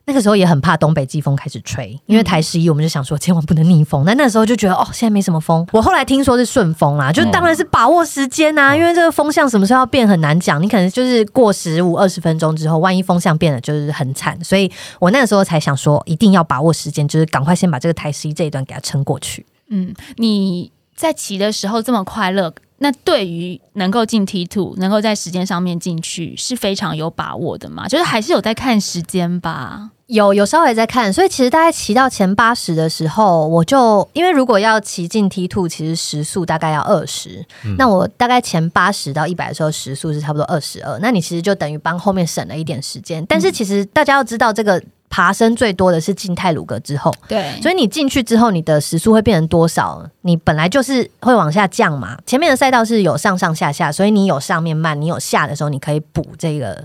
那个时候也很怕东北季风开始吹，因为台十一我们就想说千万不能逆风。那那时候就觉得哦，现在没什么风。我后来听说是顺风啦，就当然是把握时间呐、因为这个风向什么时候要变很难讲，你可能就是过十五二十分钟之后，万一风向变了就是很惨。所以我那个时候才想说，一定要把握时间，就是赶快先把这个台十一这一段给它撑过去。嗯，你在骑的时候这么快乐，那对于能够进 T two，能够在时间上面进去，是非常有把握的嘛？就是还是有在看时间吧。有有稍微在看，所以其实大概骑到前八十的时候，我就因为如果要骑进 T two，其实时速大概要二十、那我大概前八十到一百的时候时速是差不多二十二，那你其实就等于帮后面省了一点时间。但是其实大家要知道，这个爬升最多的是进泰鲁格之后，对，所以你进去之后，你的时速会变成多少？你本来就是会往下降嘛。前面的赛道是有上上下下，所以你有上面慢，你有下的时候，你可以补这个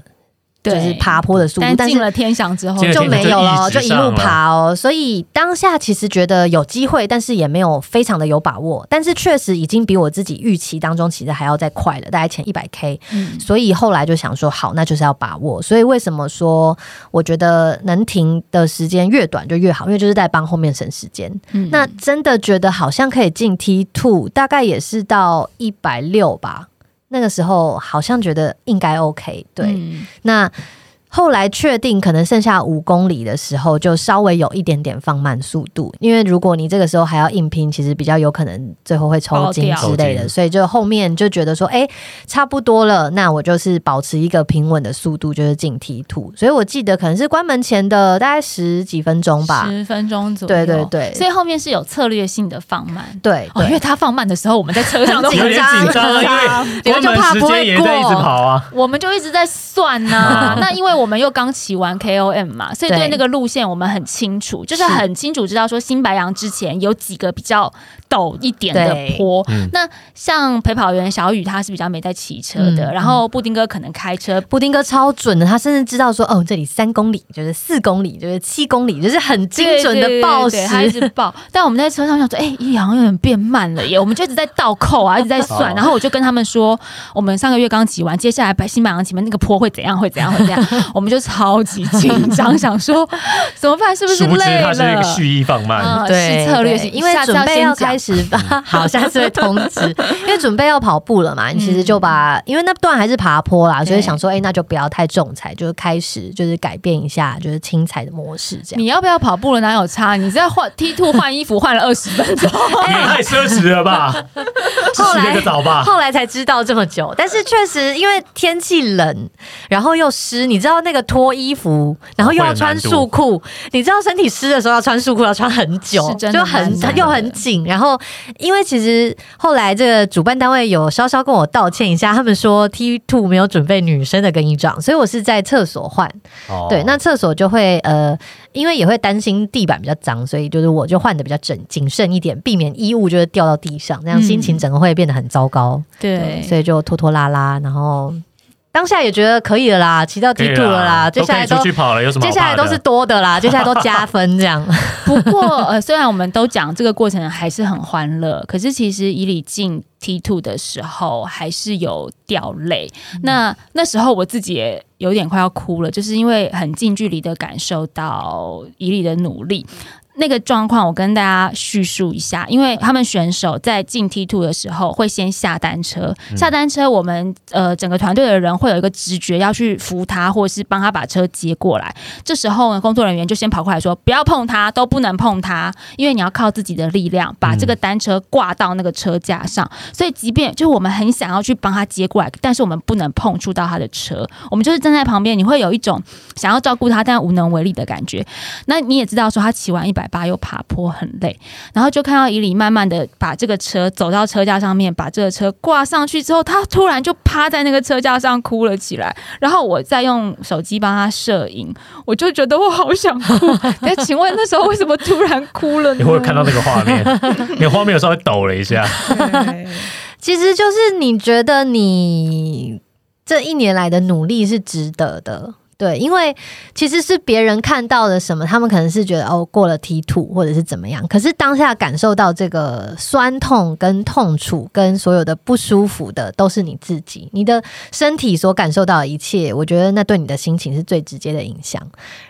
就是爬坡的速度，但进了天祥之后就没有了，就一路爬哦。所以当下其实觉得有机会，但是也没有非常的有把握。但是确实已经比我自己预期当中其实还要再快了，大概前一百 K。嗯所以后来就想说，好，那就是要把握。所以为什么说我觉得能停的时间越短就越好，因为就是在帮后面省时间。嗯那真的觉得好像可以进 T two，大概也是到一百六吧。那个时候好像觉得应该 OK，对。嗯那后来确定可能剩下五公里的时候，就稍微有一点点放慢速度，因为如果你这个时候还要硬拼，其实比较有可能最后会抽筋之类的，所以就后面就觉得说，哎、差不多了，那我就是保持一个平稳的速度，就是进 T two。所以我记得可能是关门前的大概十几分钟吧。十分钟左右，对对对所以后面是有策略性的放慢。哦，对对因为他放慢的时候，我们在车上 都很有点紧张啊，因为你们就怕不会过跑啊。我们就一直在算呐、那因为我们又刚骑完 KOM 嘛，所以对对。那个路线我们很清楚，就是是。很清楚知道说新白杨之前有几个比较陡一点的坡。嗯那像陪跑员小雨他是比较没在骑车的，嗯然后布丁哥可能开车。布丁哥超准的，他甚至知道说，哦，这里三公里就是四公里，就是七公里，就是很精准的报时一直报。但我们在车上想说，哎、一好像有点变慢了耶，我们就一直在倒扣啊，一直在算。哦然后我就跟他们说，我们上个月刚骑完，接下来白新白杨前面那个坡会怎样，会怎样，会怎样，我们就超级紧张，想说怎么办，是不是累它是一个了？蓄意放慢，嗯，对，是策略性，因为下次准备要先讲开始吧，好，下次会通知，因为准备要跑步了嘛，你其实就把，因为那段还是爬坡啦，所以想说，哎、那就不要太重踩，就是开始就是改变一下，就是轻踩的模式这样。你要不要跑步了？哪有差？你在换 T two 换衣服换了二十分钟，也太奢侈了吧？后来洗了个澡吧。后来才知道这么久，但是确实因为天气冷，然后又湿，你知道那个脱衣服，然后又要穿束裤，你知道身体湿的时候要穿束裤要穿很久就很又很紧。然后因为其实后来这个主办单位有稍稍跟我道歉一下，他们说 T two 没有准备女生的更衣装，所以我是在厕所换。哦对，那厕所就会呃，因为也会担心地板比较脏，所以就是我就换的比较整谨慎一点，避免衣物就是掉到地上，这样心情整个会变得很糟糕。对，所以就拖拖拉拉，然后当下也觉得可以了啦，骑到 T two 了啦，接下来都出去跑了，有什么好怕的？接下来都是多的啦，接下来都加分这样。不过，呃，虽然我们都讲这个过程还是很欢乐，可是其实以里进 T two 的时候还是有掉泪。那那时候我自己也有点快要哭了，就是因为很近距离的感受到以里的努力。那个状况，我跟大家叙述一下，因为他们选手在进 T two 的时候会先下单车，下单车我们呃整个团队的人会有一个直觉要去扶他，或者是帮他把车接过来。这时候呢，工作人员就先跑过来说：“不要碰他，都不能碰他，因为你要靠自己的力量把这个单车挂到那个车架上。所以，即便就是我们很想要去帮他接过来，但是我们不能碰触到他的车，我们就是站在旁边，你会有一种想要照顾他但无能为力的感觉。那你也知道，说他骑完一百八又爬坡很累，然后就看到以里慢慢的把这个车走到车架上面，把这个车挂上去之后，他突然就趴在那个车架上哭了起来。然后我再用手机帮他摄影，我就觉得我好想哭。那请问那时候为什么突然哭了呢？你会不会看到那个画面？你的画面有稍微抖了一下，其实就是你觉得你这一年来的努力是值得的。对，因为其实是别人看到了什么，他们可能是觉得哦过了 T two 或者是怎么样，可是当下感受到这个酸痛跟痛楚跟所有的不舒服的都是你自己，你的身体所感受到的一切，我觉得那对你的心情是最直接的影响。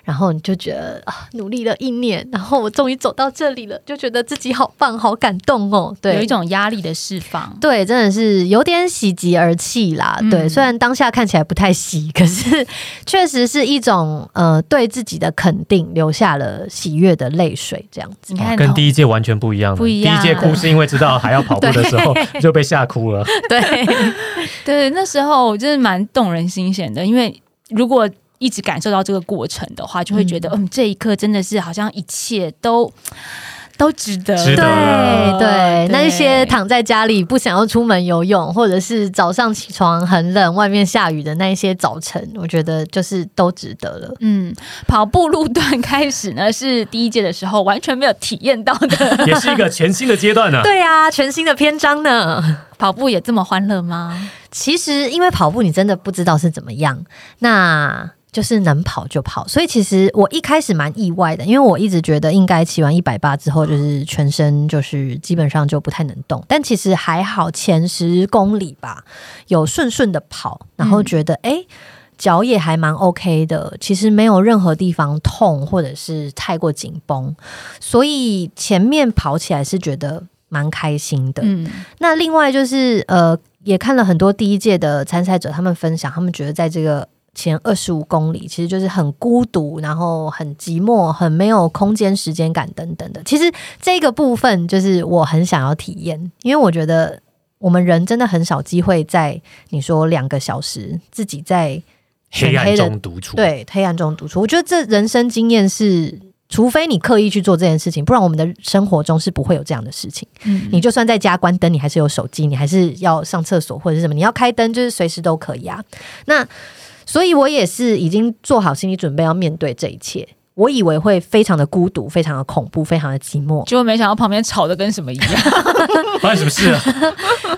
然后你就觉得啊，努力了一年，然后我终于走到这里了，就觉得自己好棒，好感动哦。对，有一种压力的释放。对，真的是有点喜极而泣啦。对，虽然当下看起来不太喜，可是 确实。是一种呃对自己的肯定，留下了喜悦的泪水，这样子。你看，跟第一届完全不一样。不一样。第一届哭是因为知道还要跑步的时候 就被吓哭了。对 对，那时候真的蛮动人心弦的，因为如果一直感受到这个过程的话，就会觉得嗯，这一刻真的是好像一切都。都值得，对对，那一些躺在家里不想要出门游泳，或者是早上起床很冷，外面下雨的那一些早晨，我觉得就是都值得了。嗯，跑步路段开始呢，是第一届的时候完全没有体验到的，也是一个全新的阶段呢。对啊，全新的篇章呢。跑步也这么欢乐吗？其实因为跑步，你真的不知道是怎么样。那。就是能跑就跑，所以其实我一开始蛮意外的，因为我一直觉得应该骑完一百八之后，就是全身就是基本上就不太能动。但其实还好，前十公里吧，有顺顺的跑，然后觉得哎，脚也还蛮 OK 的，其实没有任何地方痛或者是太过紧绷，所以前面跑起来是觉得蛮开心的。嗯，那另外就是呃，也看了很多第一届的参赛者，他们分享，他们觉得在这个。前二十五公里其实就是很孤独，然后很寂寞，很没有空间、时间感等等的。其实这个部分就是我很想要体验，因为我觉得我们人真的很少机会在你说两个小时自己在黑暗中独处，对黑暗中独处。我觉得这人生经验是，除非你刻意去做这件事情，不然我们的生活中是不会有这样的事情。嗯，你就算在家关灯，你还是有手机，你还是要上厕所或者是什么，你要开灯就是随时都可以啊。那所以我也是已经做好心理准备要面对这一切。我以为会非常的孤独，非常的恐怖，非常的寂寞，结果没想到旁边吵的跟什么一样。发生什么事了？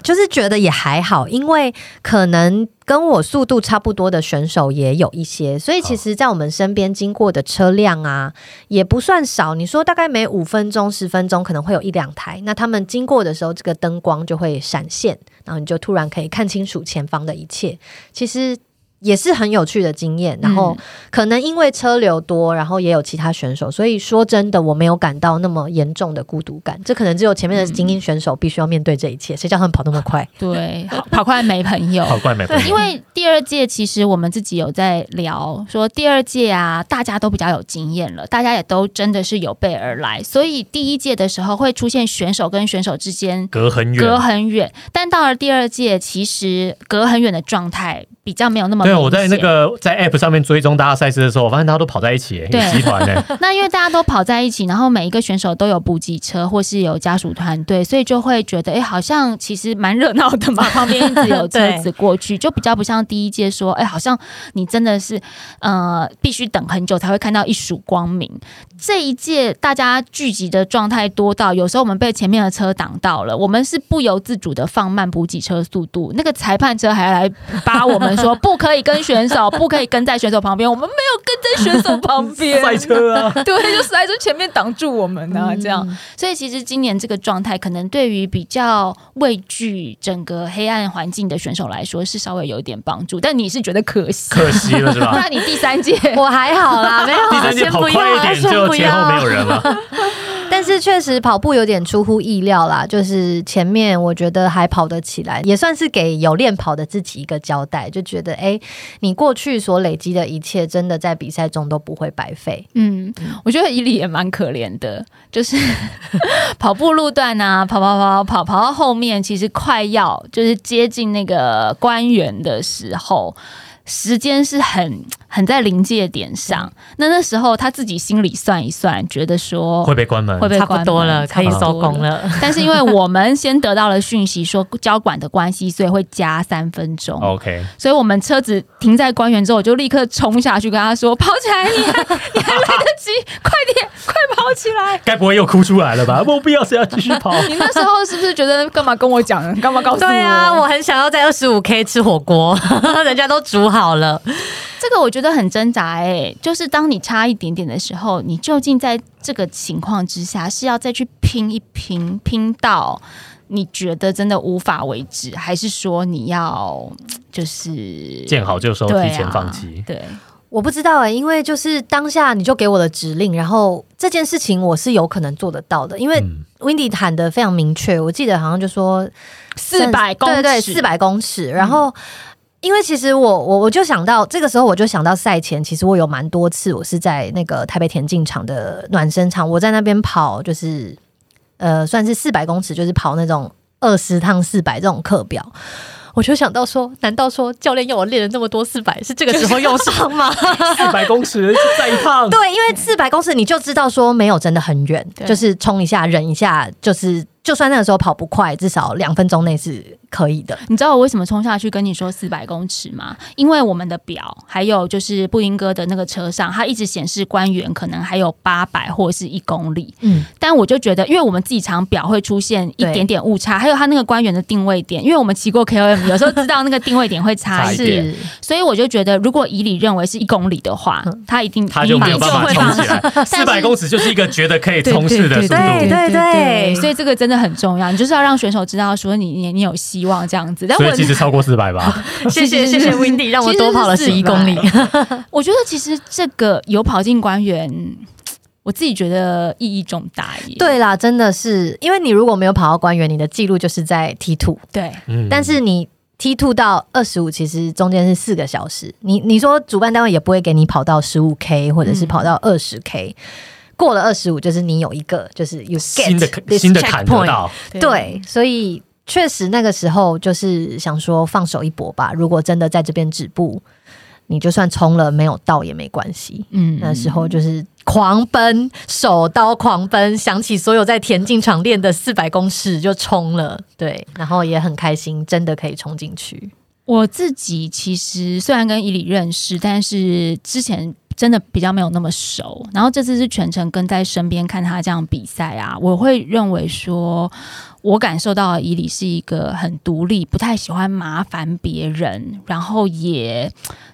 就是觉得也还好，因为可能跟我速度差不多的选手也有一些，所以其实，在我们身边经过的车辆啊，也不算少。你说大概每五分钟、十分钟可能会有一两台，那他们经过的时候，这个灯光就会闪现，然后你就突然可以看清楚前方的一切。其实。也是很有趣的经验，然后可能因为车流多，然后也有其他选手，所以说真的我没有感到那么严重的孤独感。这可能只有前面的精英选手必须要面对这一切，谁叫他们跑那么快？对，跑快没朋友，跑快没朋友。因为第二届其实我们自己有在聊，说第二届啊，大家都比较有经验了，大家也都真的是有备而来，所以第一届的时候会出现选手跟选手之间隔很远，隔很远。但到了第二届，其实隔很远的状态比较没有那么。对，我在那个在 App 上面追踪大家赛事的时候，我发现大家都跑在一起，集团呢。那因为大家都跑在一起，然后每一个选手都有补给车或是有家属团队，所以就会觉得，哎，好像其实蛮热闹的嘛。旁边一直有车子过去，就比较不像第一届说，哎，好像你真的是呃必须等很久才会看到一束光明。这一届大家聚集的状态多到，有时候我们被前面的车挡到了，我们是不由自主的放慢补给车速度，那个裁判车还来扒我们说。不可以跟选手，不可以跟在选手旁边。我们没有跟在选手旁边，赛车啊，对，就赛车前面挡住我们啊，这样。所以其实今年这个状态，可能对于比较畏惧整个黑暗环境的选手来说，是稍微有一点帮助。但你是觉得可惜，可惜了是吧？那你第三届我还好啦，没有，第三届跑快一点，就前后没有人了。但是确实跑步有点出乎意料啦，就是前面我觉得还跑得起来，也算是给有练跑的自己一个交代，就觉得哎，你过去所累积的一切，真的在比赛中都不会白费。嗯，我觉得伊利也蛮可怜的，就是跑步路段啊，跑跑跑跑跑到后面，其实快要就是接近那个官员的时候。时间是很很在临界点上，那那时候他自己心里算一算，觉得说会被关门，会被差不多了，可以收工了。但是因为我们先得到了讯息说交管的关系，所以会加三分钟。OK，所以我们车子停在官员之后，我就立刻冲下去跟他说：“跑起来，你 还你还来得及，快点，快跑起来！” 该不会又哭出来了吧？没必要，是要继续跑。你那时候是不是觉得干嘛跟我讲？干嘛告诉我？对啊，我很想要在二十五 K 吃火锅，人家都煮好。好了，这个我觉得很挣扎哎、就是当你差一点点的时候，你究竟在这个情况之下是要再去拼一拼，拼到你觉得真的无法为止，还是说你要就是见好就收，提前啊放弃。对，我不知道哎、因为就是当下你就给我的指令，然后这件事情我是有可能做得到的，因为嗯 Windy 喊的非常明确，我记得好像就说四百公尺，对对，四百公尺。然后，因为其实我我我就想到这个时候，我就想到赛前，其实我有蛮多次，我是在那个台北田径场的暖身场，我在那边跑，就是呃，算是四百公尺，就是跑那种二十趟四百这种课表。我就想到说，难道说教练要我练了那么多四百，是这个时候用上吗？四百公尺再一趟，对，因为四百公尺你就知道说没有真的很远，就是冲一下忍一下，就是就算那个时候跑不快，至少两分钟内是可以的。你知道我为什么冲下去跟你说四百公尺吗？因为我们的表还有就是布英哥的那个车上，它一直显示官员可能还有八百或是一公里，嗯，但我就觉得，因为我们自己常表会出现一点点误差，还有他那个官员的定位点，因为我们骑过 KOM，有时候知道那个定位点会差差一点，一 点是。所以我就觉得，如果以理认为是一公里的话，他一定他就没有办法会放冲起来。四百公尺就是一个觉得可以冲刺的速对对，对对所以这个真的很重要，你就是要让选手知道说你你你有希望这样子。但我所以其实超过四百吧。谢谢谢谢 Windy，让我多跑了十一公里。我觉得其实这个有跑进官员，我自己觉得意义重大耶。对啦，真的是，因为你如果没有跑到官员，你的记录就是在 T two，对，嗯但是你 T two 到二十五，其实中间是四个小时。你你说主办单位也不会给你跑到十五 K 或者是跑到二十 K，、过了二十五就是你有一个就是 you get 新的 this 新的坎得到，对，所以确实那个时候就是想说放手一搏吧。如果真的在这边止步，你就算冲了没有到也没关系。嗯那时候就是狂奔，手刀狂奔，想起所有在田径场练的四百公尺就冲了，对，然后也很开心，真的可以冲进去。我自己其实虽然跟伊里认识，但是之前真的比较没有那么熟。然后这次是全程跟在身边看他这样比赛啊，我会认为说，我感受到以里是一个很独立、不太喜欢麻烦别人，然后也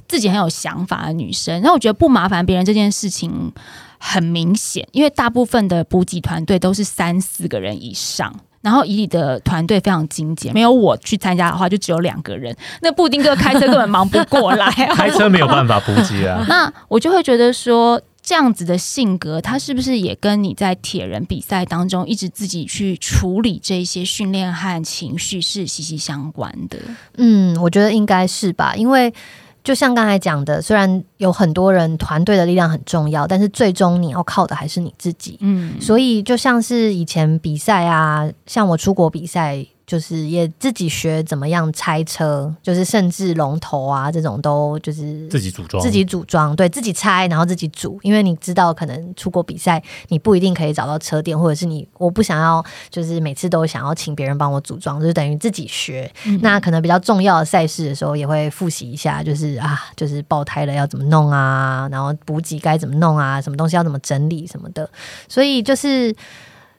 自己很有想法的女生。那我觉得不麻烦别人这件事情很明显，因为大部分的补给团队都是三四个人以上。然后以你的团队非常精简，没有我去参加的话，就只有两个人。那布丁哥开车根本忙不过来、啊，开车没有办法补给啊。那我就会觉得说，这样子的性格，他是不是也跟你在铁人比赛当中一直自己去处理这些训练和情绪是息息相关的？嗯，我觉得应该是吧，因为就像刚才讲的，虽然有很多人团队的力量很重要，但是最终你要靠的还是你自己。嗯，所以就像是以前比赛啊，像我出国比赛，就是也自己学怎么样拆车，就是甚至龙头啊这种都就是自己组装，自己组装，对自己拆，然后自己组，因为你知道，可能出国比赛你不一定可以找到车店，或者是你我不想要，就是每次都想要请别人帮我组装，就是等于自己学。嗯那可能比较重要的赛事的时候，也会复习一下，就是啊，就是爆胎了要怎么弄啊，然后补给该怎么弄啊，什么东西要怎么整理什么的，所以就是。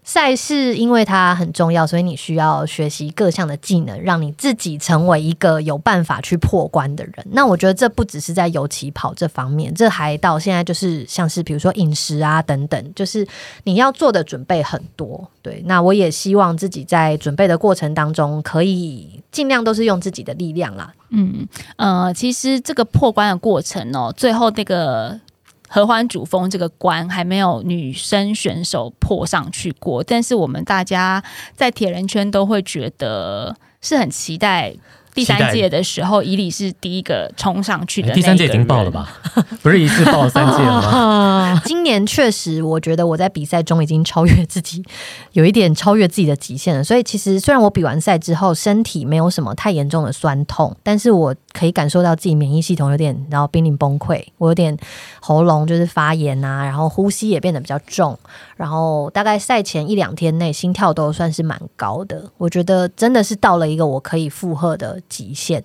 赛事因为它很重要，所以你需要学习各项的技能，让你自己成为一个有办法去破关的人。那我觉得这不只是在游骑跑这方面，这还到现在就是像是比如说饮食啊等等，就是你要做的准备很多。对，那我也希望自己在准备的过程当中，可以尽量都是用自己的力量啦。嗯呃，其实这个破关的过程哦，最后那个合欢主峰这个关还没有女生选手破上去过，但是我们大家在铁人圈都会觉得是很期待。第三届的时候，伊里是第一个冲上去的、哎第三届已经爆了？吧？不是一次报三届了吗？今年确实，我觉得我在比赛中已经超越自己，有一点超越自己的极限了。所以其实虽然我比完赛之后身体没有什么太严重的酸痛，但是我可以感受到自己免疫系统有点然后濒临崩溃，我有点喉咙就是发炎啊，然后呼吸也变得比较重，然后大概赛前一两天内心跳都算是蛮高的。我觉得真的是到了一个我可以负荷的极限，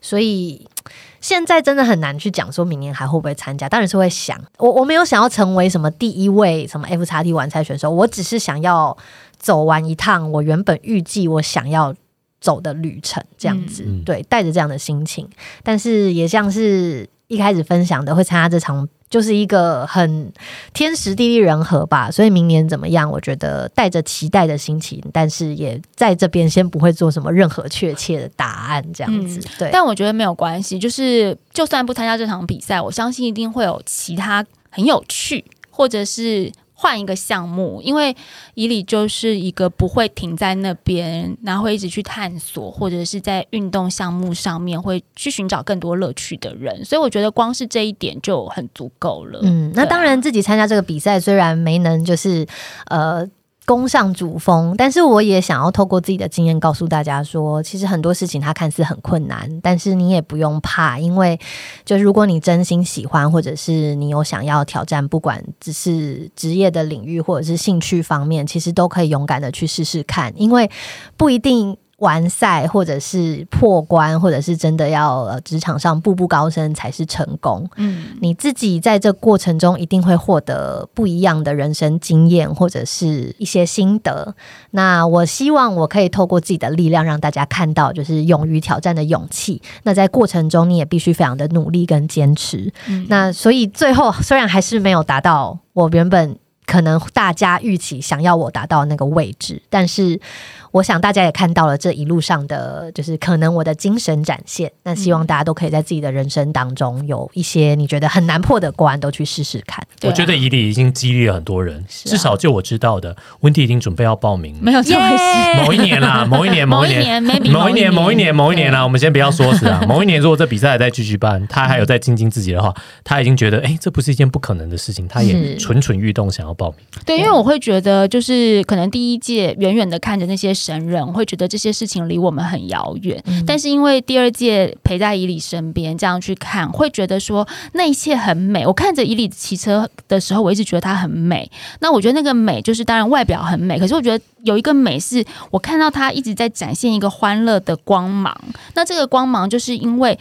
所以。现在真的很难去讲说明年还会不会参加，当然是会想。我我没有想要成为什么第一位什么 F 叉 T 完赛选手，我只是想要走完一趟我原本预计我想要走的旅程，这样子。对，带着这样的心情，但是也像是。一开始分享的，会参加这场，就是一个很天时地利人和吧。所以明年怎么样？我觉得带着期待的心情，但是也在这边先不会做什么任何确切的答案，这样子。对，但我觉得没有关系，就是就算不参加这场比赛，我相信一定会有其他很有趣，或者是。换一个项目，因为以里就是一个不会停在那边，然后会一直去探索，或者是在运动项目上面会去寻找更多乐趣的人，所以我觉得光是这一点就很足够了。嗯，那当然自己参加这个比赛，虽然没能就是呃。攻上主峰，但是我也想要透过自己的经验告诉大家说，其实很多事情它看似很困难，但是你也不用怕，因为就如果你真心喜欢，或者是你有想要挑战，不管只是职业的领域或者是兴趣方面，其实都可以勇敢的去试试看，因为不一定。完赛，或者是破关，或者是真的要职场上步步高升才是成功。嗯，你自己在这过程中一定会获得不一样的人生经验，或者是一些心得。那我希望我可以透过自己的力量，让大家看到就是勇于挑战的勇气。那在过程中，你也必须非常的努力跟坚持。那所以最后虽然还是没有达到我原本可能大家预期想要我达到那个位置，但是。我想大家也看到了这一路上的，就是可能我的精神展现。那希望大家都可以在自己的人生当中有一些你觉得很难破的关，都去试试看。我觉得伊利已经激励了很多人，至少就我知道的，温蒂已经准备要报名，没有这回事。某一年啦，某一年，某一年，某一年，某一年，某一年啦。我们先不要说死啊。某一年，如果这比赛还在继续办，他还有在精进自己的话，他已经觉得，哎，这不是一件不可能的事情，他也蠢蠢欲动，想要报名。对，因为我会觉得，就是可能第一届远远的看着那些神人，会觉得。这些事情离我们很遥远，但是因为第二届陪在伊里身边，这样去看，会觉得说那一切很美。我看着伊里骑车的时候，我一直觉得她很美。那我觉得那个美，就是当然外表很美，可是我觉得有一个美，是我看到她一直在展现一个欢乐的光芒。那这个光芒，就是因为。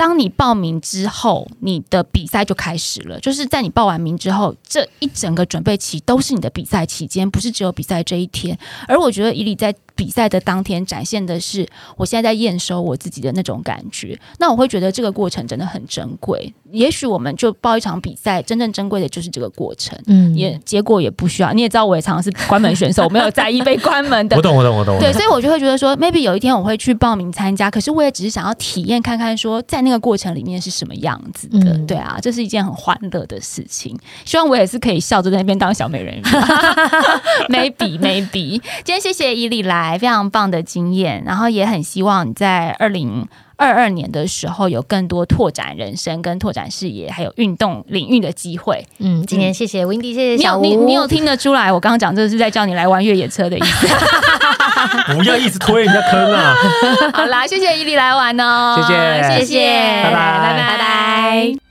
当你报名之后，你的比赛就开始了。就是在你报完名之后，这一整个准备期都是你的比赛期间，不是只有比赛这一天。而我觉得以你在比赛的当天展现的是，我现在在验收我自己的那种感觉。那我会觉得这个过程真的很珍贵。也许我们就报一场比赛，真正珍贵的就是这个过程。嗯，也结果也不需要。你也知道，我也常常是关门选手，我没有在意被关门的。我懂，我懂，我懂。对，所以我就会觉得说，maybe 有一天我会去报名参加。可是我也只是想要体验看看，说在那。那个过程里面是什么样子的？对啊，这是一件很欢乐的事情。希望我也是可以笑着在那边当小美人鱼。Maybe Maybe，今天谢谢伊利来，非常棒的经验。然后也很希望你在二零二二年的时候有更多拓展人生、跟拓展视野，还有运动领域的机会。嗯，今天谢谢 Windy，谢谢小吴。你你有听得出来？我刚刚讲这是在叫你来玩越野车的意思。不要一直推人家坑啊！好啦，谢谢伊利来玩哦，谢谢，谢谢，拜拜，拜拜，拜拜。